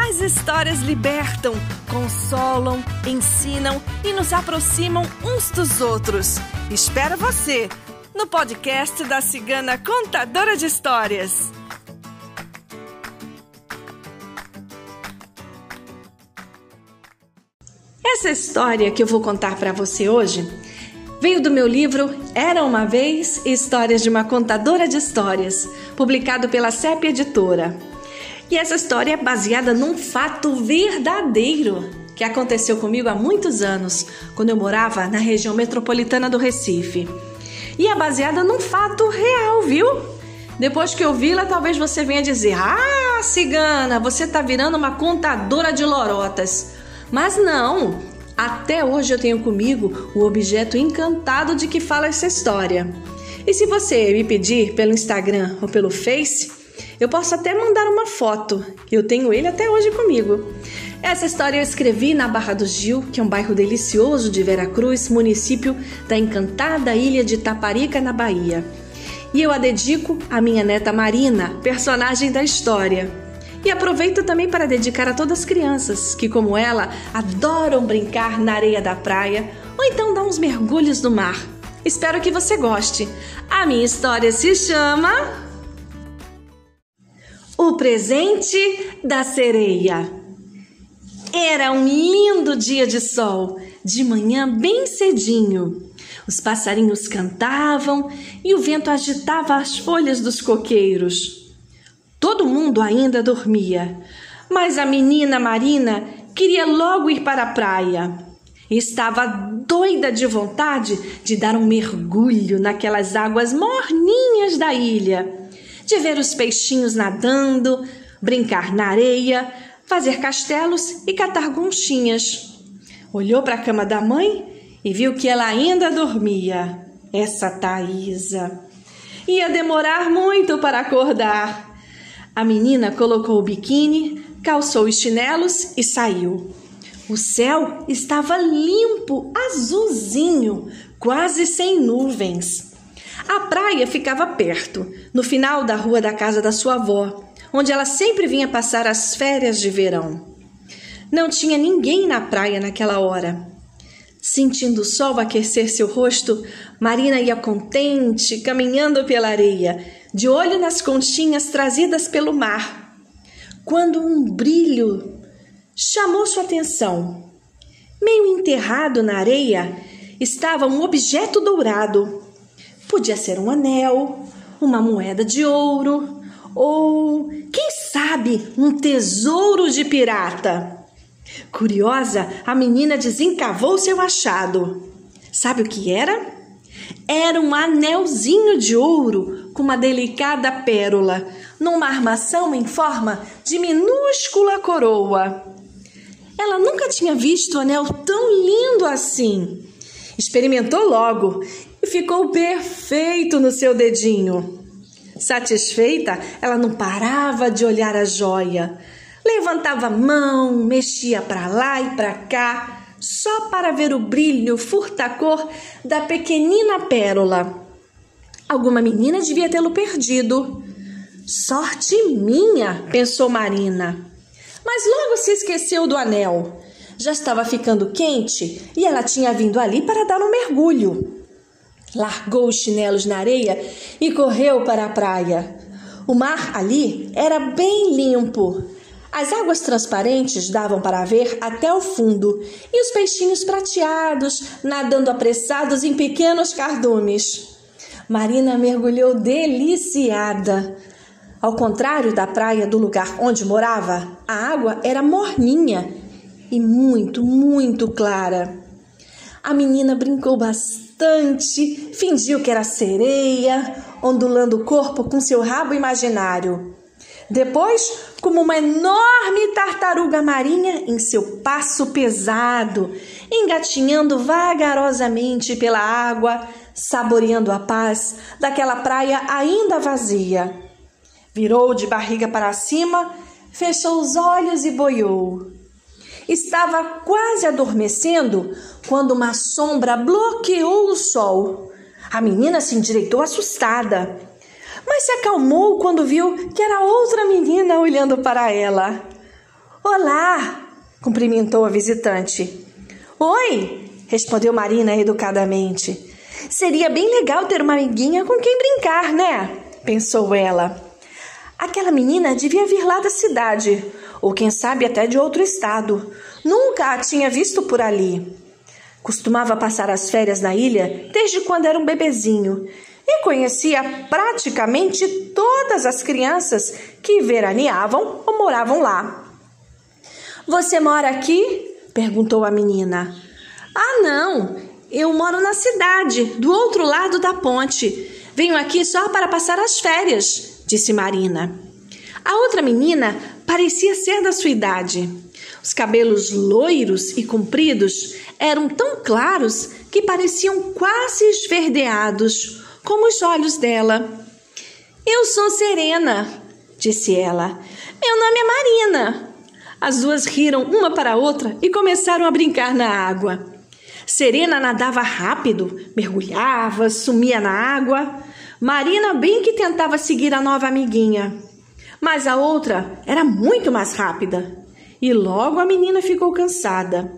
As histórias libertam, consolam, ensinam e nos aproximam uns dos outros. Espero você no podcast da Cigana Contadora de Histórias. Essa história que eu vou contar para você hoje veio do meu livro Era uma vez Histórias de uma Contadora de Histórias, publicado pela CEP Editora. E essa história é baseada num fato verdadeiro que aconteceu comigo há muitos anos, quando eu morava na região metropolitana do Recife. E é baseada num fato real, viu? Depois que eu vi-la, talvez você venha dizer: Ah, cigana, você tá virando uma contadora de lorotas. Mas não, até hoje eu tenho comigo o objeto encantado de que fala essa história. E se você me pedir pelo Instagram ou pelo Face, eu posso até mandar uma foto, eu tenho ele até hoje comigo. Essa história eu escrevi na Barra do Gil, que é um bairro delicioso de Veracruz, município da encantada ilha de Taparica, na Bahia. E eu a dedico à minha neta Marina, personagem da história. E aproveito também para dedicar a todas as crianças que, como ela, adoram brincar na areia da praia ou então dar uns mergulhos no mar. Espero que você goste. A minha história se chama o presente da sereia. Era um lindo dia de sol, de manhã bem cedinho. Os passarinhos cantavam e o vento agitava as folhas dos coqueiros. Todo mundo ainda dormia, mas a menina Marina queria logo ir para a praia. Estava doida de vontade de dar um mergulho naquelas águas morninhas da ilha de ver os peixinhos nadando, brincar na areia, fazer castelos e catar conchinhas. Olhou para a cama da mãe e viu que ela ainda dormia. Essa Thaisa. Ia demorar muito para acordar. A menina colocou o biquíni, calçou os chinelos e saiu. O céu estava limpo, azulzinho, quase sem nuvens. A praia ficava perto, no final da rua da casa da sua avó, onde ela sempre vinha passar as férias de verão. Não tinha ninguém na praia naquela hora. Sentindo o sol aquecer seu rosto, Marina ia contente, caminhando pela areia, de olho nas conchinhas trazidas pelo mar. Quando um brilho chamou sua atenção. Meio enterrado na areia estava um objeto dourado Podia ser um anel, uma moeda de ouro ou, quem sabe, um tesouro de pirata. Curiosa, a menina desencavou seu achado. Sabe o que era? Era um anelzinho de ouro com uma delicada pérola, numa armação em forma de minúscula coroa. Ela nunca tinha visto um anel tão lindo assim. Experimentou logo e ficou perfeito no seu dedinho. Satisfeita, ela não parava de olhar a joia. Levantava a mão, mexia para lá e para cá, só para ver o brilho furtacor da pequenina pérola. Alguma menina devia tê-lo perdido. Sorte minha, pensou Marina. Mas logo se esqueceu do anel. Já estava ficando quente e ela tinha vindo ali para dar um mergulho largou os chinelos na areia e correu para a praia. O mar ali era bem limpo. As águas transparentes davam para ver até o fundo e os peixinhos prateados nadando apressados em pequenos cardumes. Marina mergulhou deliciada. Ao contrário da praia do lugar onde morava, a água era morninha e muito, muito clara. A menina brincou bastante bastante, fingiu que era sereia, ondulando o corpo com seu rabo imaginário. Depois, como uma enorme tartaruga marinha em seu passo pesado, engatinhando vagarosamente pela água, saboreando a paz daquela praia ainda vazia. Virou de barriga para cima, fechou os olhos e boiou. Estava quase adormecendo quando uma sombra bloqueou o sol. A menina se endireitou assustada, mas se acalmou quando viu que era outra menina olhando para ela. Olá! cumprimentou a visitante. Oi! respondeu Marina educadamente. Seria bem legal ter uma amiguinha com quem brincar, né? pensou ela. Aquela menina devia vir lá da cidade, ou quem sabe até de outro estado. Nunca a tinha visto por ali. Costumava passar as férias na ilha desde quando era um bebezinho e conhecia praticamente todas as crianças que veraneavam ou moravam lá. Você mora aqui? perguntou a menina. Ah, não, eu moro na cidade, do outro lado da ponte. Venho aqui só para passar as férias, disse Marina. A outra menina parecia ser da sua idade. Os cabelos loiros e compridos eram tão claros que pareciam quase esverdeados, como os olhos dela. Eu sou Serena, disse ela. Meu nome é Marina. As duas riram uma para a outra e começaram a brincar na água. Serena nadava rápido, mergulhava, sumia na água. Marina bem que tentava seguir a nova amiguinha. Mas a outra era muito mais rápida. E logo a menina ficou cansada.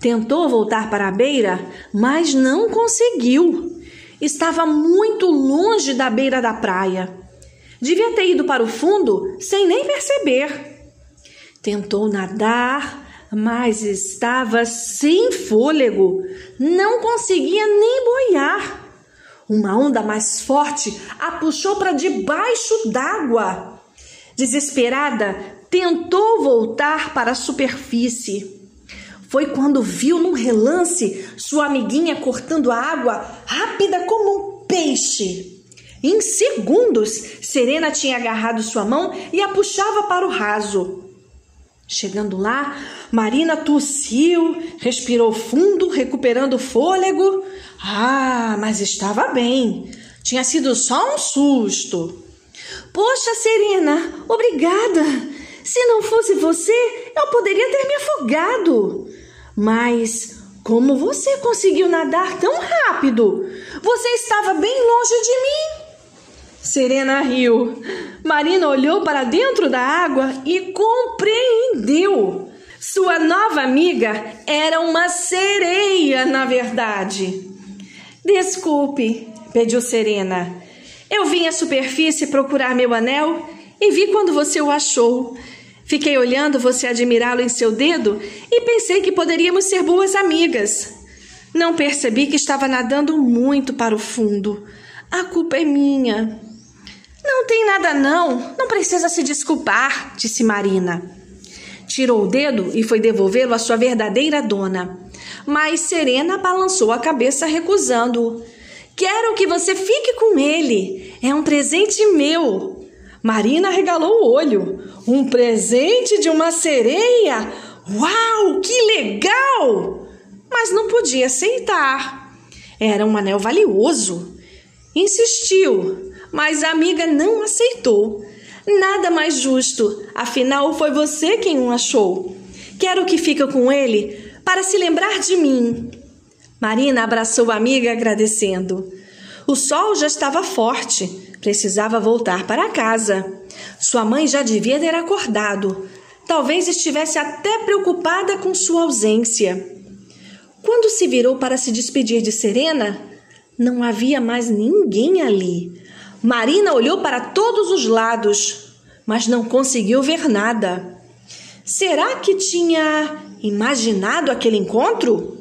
Tentou voltar para a beira, mas não conseguiu. Estava muito longe da beira da praia. Devia ter ido para o fundo sem nem perceber. Tentou nadar, mas estava sem fôlego. Não conseguia nem boiar. Uma onda mais forte a puxou para debaixo d'água. Desesperada, tentou voltar para a superfície. Foi quando viu num relance sua amiguinha cortando a água rápida como um peixe. Em segundos, Serena tinha agarrado sua mão e a puxava para o raso. Chegando lá, Marina tossiu, respirou fundo, recuperando o fôlego. Ah, mas estava bem. Tinha sido só um susto. Poxa, Serena, obrigada. Se não fosse você, eu poderia ter me afogado. Mas como você conseguiu nadar tão rápido? Você estava bem longe de mim. Serena riu. Marina olhou para dentro da água e compreendeu. Sua nova amiga era uma sereia, na verdade. Desculpe, pediu Serena. Eu vim à superfície procurar meu anel e vi quando você o achou. Fiquei olhando você admirá-lo em seu dedo e pensei que poderíamos ser boas amigas. Não percebi que estava nadando muito para o fundo. A culpa é minha. Não tem nada, não. Não precisa se desculpar, disse Marina. Tirou o dedo e foi devolvê-lo à sua verdadeira dona. Mas Serena balançou a cabeça, recusando-o. Quero que você fique com ele. É um presente meu. Marina regalou o olho. Um presente de uma sereia? Uau, que legal! Mas não podia aceitar. Era um anel valioso. Insistiu, mas a amiga não aceitou. Nada mais justo, afinal foi você quem o achou. Quero que fique com ele para se lembrar de mim. Marina abraçou a amiga agradecendo. O sol já estava forte, precisava voltar para casa. Sua mãe já devia ter acordado. Talvez estivesse até preocupada com sua ausência. Quando se virou para se despedir de Serena, não havia mais ninguém ali. Marina olhou para todos os lados, mas não conseguiu ver nada. Será que tinha imaginado aquele encontro?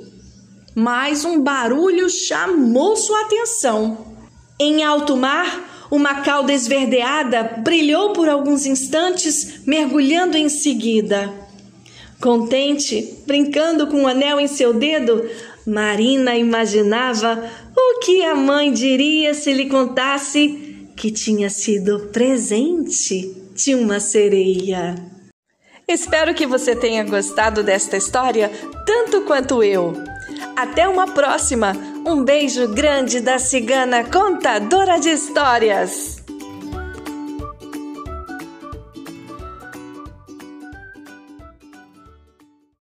Mas um barulho chamou sua atenção. Em alto mar, uma cauda esverdeada brilhou por alguns instantes, mergulhando em seguida. Contente, brincando com o um anel em seu dedo, Marina imaginava o que a mãe diria se lhe contasse que tinha sido presente de uma sereia. Espero que você tenha gostado desta história tanto quanto eu. Até uma próxima! Um beijo grande da cigana contadora de histórias!